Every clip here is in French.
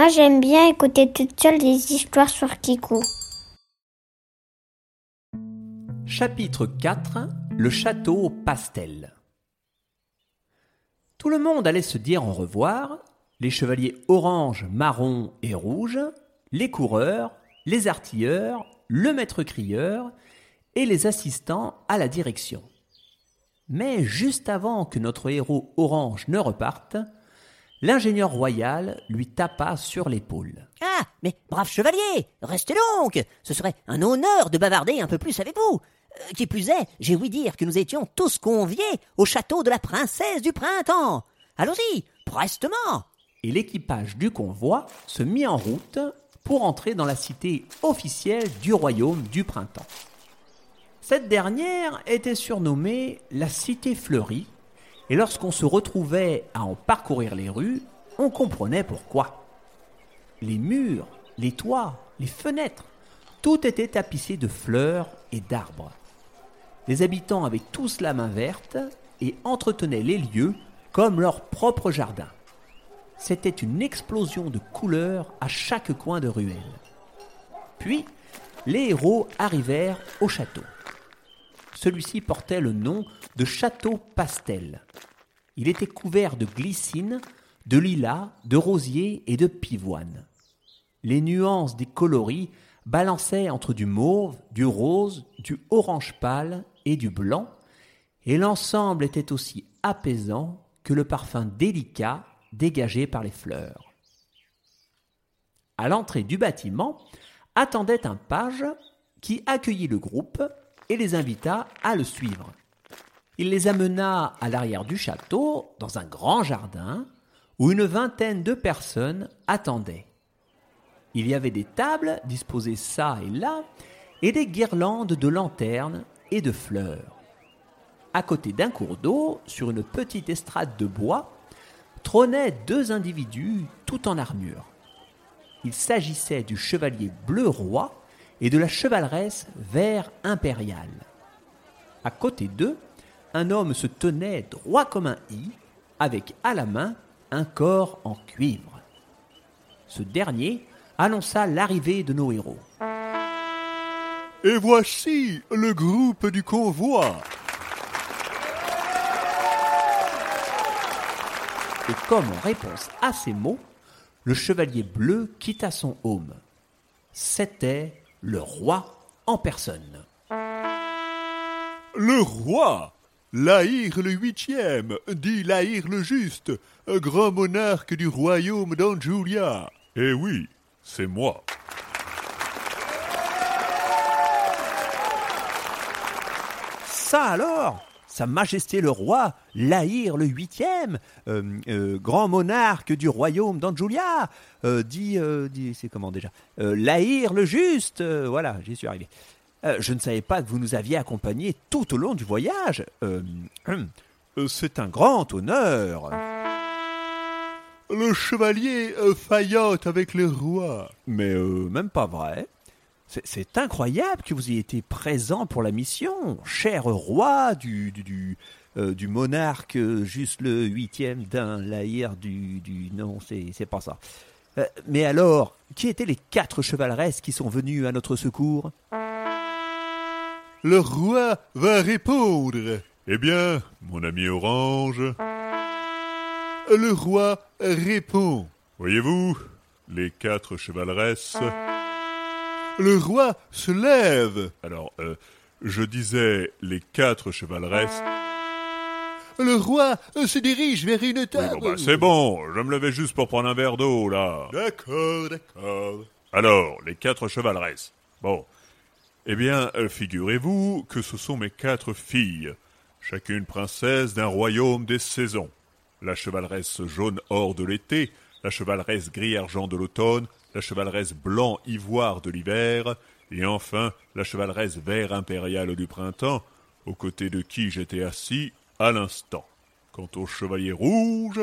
Moi, j'aime bien écouter toute seule des histoires sur Kiku. Chapitre 4 Le château pastel. Tout le monde allait se dire au revoir, les chevaliers orange, marron et rouge, les coureurs, les artilleurs, le maître crieur et les assistants à la direction. Mais juste avant que notre héros orange ne reparte, l'ingénieur royal lui tapa sur l'épaule. Ah, mais brave chevalier, restez donc. Ce serait un honneur de bavarder un peu plus avec vous. Euh, qui plus est, j'ai ouï dire que nous étions tous conviés au château de la princesse du printemps. Allons-y, prestement. Et l'équipage du convoi se mit en route pour entrer dans la cité officielle du royaume du printemps. Cette dernière était surnommée la Cité fleurie, et lorsqu'on se retrouvait à en parcourir les rues, on comprenait pourquoi. Les murs, les toits, les fenêtres, tout était tapissé de fleurs et d'arbres. Les habitants avaient tous la main verte et entretenaient les lieux comme leur propre jardin. C'était une explosion de couleurs à chaque coin de ruelle. Puis, les héros arrivèrent au château. Celui-ci portait le nom de château pastel. Il était couvert de glycine, de lilas, de rosiers et de pivoine. Les nuances des coloris balançaient entre du mauve, du rose, du orange pâle et du blanc, et l'ensemble était aussi apaisant que le parfum délicat dégagé par les fleurs. À l'entrée du bâtiment attendait un page qui accueillit le groupe et les invita à le suivre. Il les amena à l'arrière du château, dans un grand jardin, où une vingtaine de personnes attendaient. Il y avait des tables disposées çà et là, et des guirlandes de lanternes et de fleurs. À côté d'un cours d'eau, sur une petite estrade de bois, trônaient deux individus tout en armure. Il s'agissait du chevalier bleu roi et de la chevaleresse vert impériale. À côté d'eux, un homme se tenait droit comme un i, avec à la main un corps en cuivre. Ce dernier annonça l'arrivée de nos héros. Et voici le groupe du convoi. Et comme en réponse à ces mots, le chevalier bleu quitta son home. C'était le roi en personne. Le roi Laïr le huitième, dit Laïr le juste, grand monarque du royaume d'Anjulia. Eh oui, c'est moi. Ça alors Sa Majesté le roi, Laïr le huitième, euh, euh, grand monarque du royaume d'Anjulia, euh, dit, dit c'est comment déjà Laïr le juste, voilà, j'y suis arrivé. je ne savais pas que vous nous aviez accompagnés tout au long du voyage. c'est un grand honneur. Le chevalier faillote avec le roi. Mais même pas vrai. C'est incroyable que vous ayez été présent pour la mission, cher roi du, du, euh, monarque juste le huitième d'un laïr du, du... Non, c'est pas ça. Euh, mais alors, qui étaient les quatre chevaleresses qui sont venues à notre secours? Le roi va répondre. Eh bien, mon ami Orange, le roi répond. Voyez-vous, les quatre chevaleresses le roi se lève. Alors, euh, je disais les quatre chevaleresses. Le roi euh, se dirige vers une table. Bah, c'est bon, je me levais juste pour prendre un verre d'eau, là. D'accord, d'accord. Alors, les quatre chevaleresses. Bon. Eh bien, euh, figurez-vous que ce sont mes quatre filles, chacune princesse d'un royaume des saisons. La chevaleresse jaune or de l'été, la chevaleresse gris argent de l'automne, la chevaleresse blanc ivoire de l'hiver, et enfin la chevaleresse vert impériale du printemps, aux côtés de qui j'étais assis à l'instant. Quant au chevalier rouge,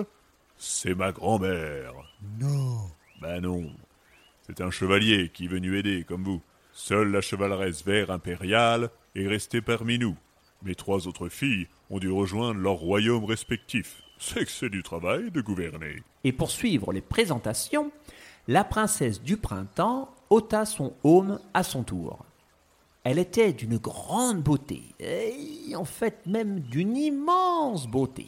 c'est ma grand-mère. Non. Ben non. C'est un chevalier qui est venu aider, comme vous. Seule la chevaleresse vert impériale est restée parmi nous. Mes trois autres filles ont dû rejoindre leurs royaumes respectifs. C'est que c'est du travail de gouverner. Et pour suivre les présentations, la princesse du printemps ôta son aume à son tour. Elle était d'une grande beauté, et en fait même d'une immense beauté.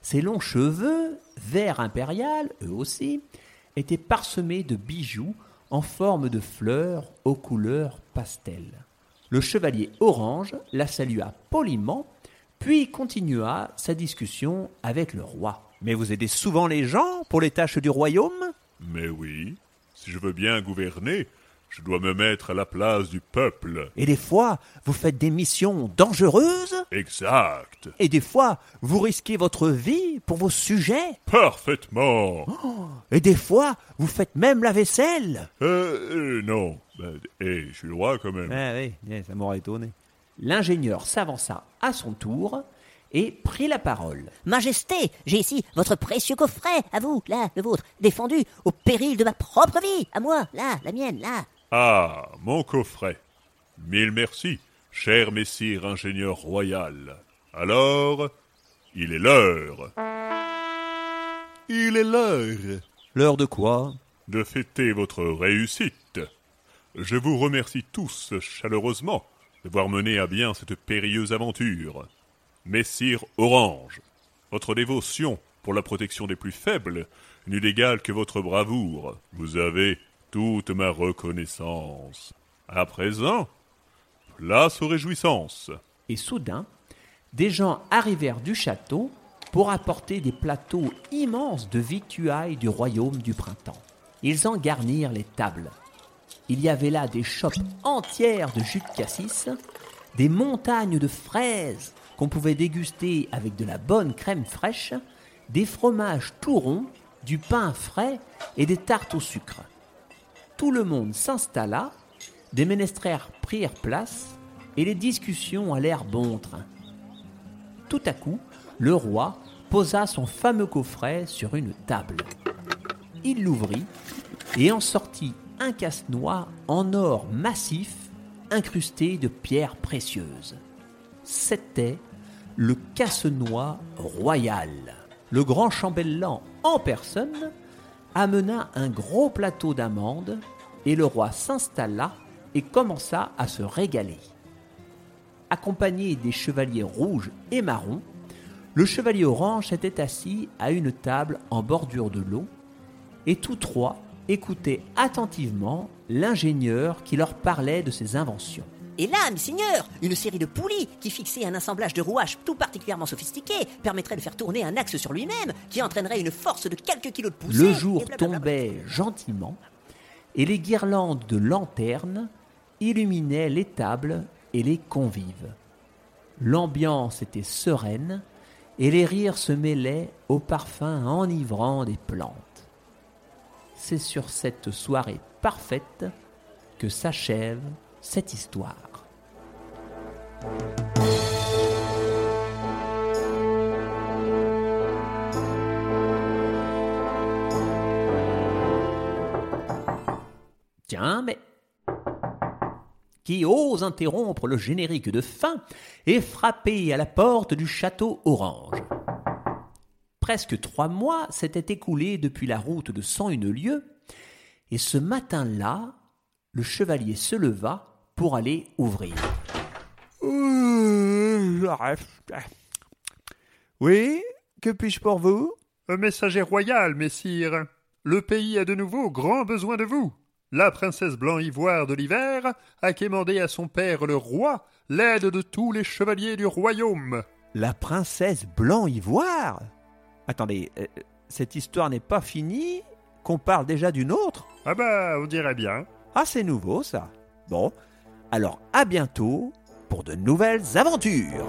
Ses longs cheveux, vert impérial, eux aussi, étaient parsemés de bijoux en forme de fleurs aux couleurs pastel. Le chevalier orange la salua poliment, puis continua sa discussion avec le roi. Mais vous aidez souvent les gens pour les tâches du royaume? Mais oui, si je veux bien gouverner, je dois me mettre à la place du peuple. Et des fois, vous faites des missions dangereuses Exact. Et des fois, vous risquez votre vie pour vos sujets Parfaitement. Et des fois, vous faites même la vaisselle Euh, euh, non. Ben, eh, je suis le roi quand même. Ah oui, eh, ça m'aurait étonné. L'ingénieur s'avança à son tour et prit la parole. Majesté, j'ai ici votre précieux coffret, à vous, là, le vôtre, défendu au péril de ma propre vie, à moi, là, la mienne, là. Ah, mon coffret. Mille merci, cher messire ingénieur royal. Alors, il est l'heure. Il est l'heure L'heure de quoi? De fêter votre réussite. Je vous remercie tous chaleureusement d'avoir mené à bien cette périlleuse aventure. Messire Orange, votre dévotion pour la protection des plus faibles n'eut d'égal que votre bravoure. Vous avez toute ma reconnaissance. À présent, place aux réjouissances. Et soudain, des gens arrivèrent du château pour apporter des plateaux immenses de victuailles du royaume du printemps. Ils en garnirent les tables. Il y avait là des chopes entières de jus de cassis, des montagnes de fraises qu'on pouvait déguster avec de la bonne crème fraîche, des fromages tout ronds, du pain frais et des tartes au sucre. Tout le monde s'installa, des ménestrels prirent place et les discussions allèrent bon train. Tout à coup, le roi posa son fameux coffret sur une table. Il l'ouvrit et en sortit un casse-noix en or massif incrusté de pierres précieuses. C'était le casse-noix royal. Le grand chambellan en personne amena un gros plateau d'amandes et le roi s'installa et commença à se régaler. Accompagné des chevaliers rouges et marrons, le chevalier orange était assis à une table en bordure de l'eau et tous trois écoutaient attentivement l'ingénieur qui leur parlait de ses inventions. Et là, messeigneur, une série de poulies qui fixaient un assemblage de rouages tout particulièrement sophistiqué permettrait de faire tourner un axe sur lui-même qui entraînerait une force de quelques kilos de poussée. Le jour tombait gentiment et les guirlandes de lanternes illuminaient les tables et les convives. L'ambiance était sereine et les rires se mêlaient au parfum enivrant des plantes. C'est sur cette soirée parfaite que s'achève cette histoire. Tiens, mais qui ose interrompre le générique de fin et frapper à la porte du château Orange? Presque trois mois s'étaient écoulés depuis la route de cent une lieues, et ce matin-là, le chevalier se leva pour aller ouvrir. Oui Que puis-je pour vous? Un messager royal, messire. Le pays a de nouveau grand besoin de vous. La princesse blanc-ivoire de l'hiver a quémandé à son père le roi l'aide de tous les chevaliers du royaume. La princesse blanc-ivoire? Attendez, euh, cette histoire n'est pas finie? Qu'on parle déjà d'une autre? Ah bah, on dirait bien. Ah, c'est nouveau ça. Bon, alors à bientôt pour de nouvelles aventures.